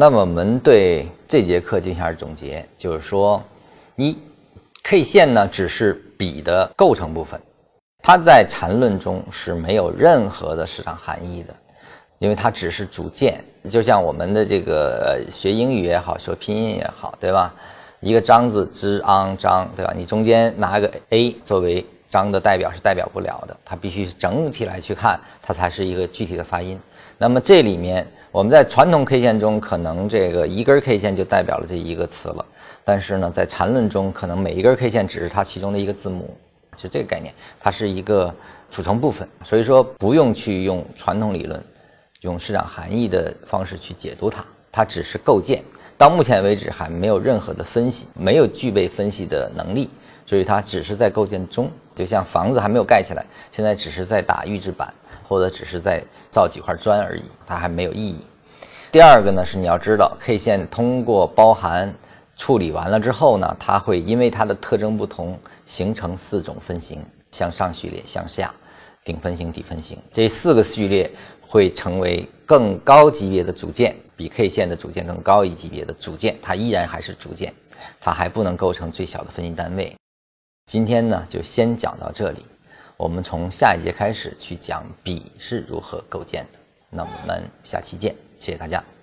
那么我们对这节课进行一下总结，就是说，一 K 线呢只是笔的构成部分，它在缠论中是没有任何的市场含义的，因为它只是组件，就像我们的这个学英语也好，学拼音也好，对吧？一个张字之昂张，对吧？你中间拿个 a 作为张的代表是代表不了的，它必须整体来去看，它才是一个具体的发音。那么这里面，我们在传统 K 线中，可能这个一根 K 线就代表了这一个词了。但是呢，在缠论中，可能每一根 K 线只是它其中的一个字母，就这个概念，它是一个组成部分。所以说，不用去用传统理论，用市场含义的方式去解读它，它只是构建。到目前为止，还没有任何的分析，没有具备分析的能力，所以它只是在构建中，就像房子还没有盖起来，现在只是在打预制板。或者只是在造几块砖而已，它还没有意义。第二个呢，是你要知道 K 线通过包含处理完了之后呢，它会因为它的特征不同，形成四种分型：向上序列、向下、顶分型、底分型。这四个序列会成为更高级别的组件，比 K 线的组件更高一级别的组件。它依然还是组件，它还不能构成最小的分析单位。今天呢，就先讲到这里。我们从下一节开始去讲笔是如何构建的，那我们下期见，谢谢大家。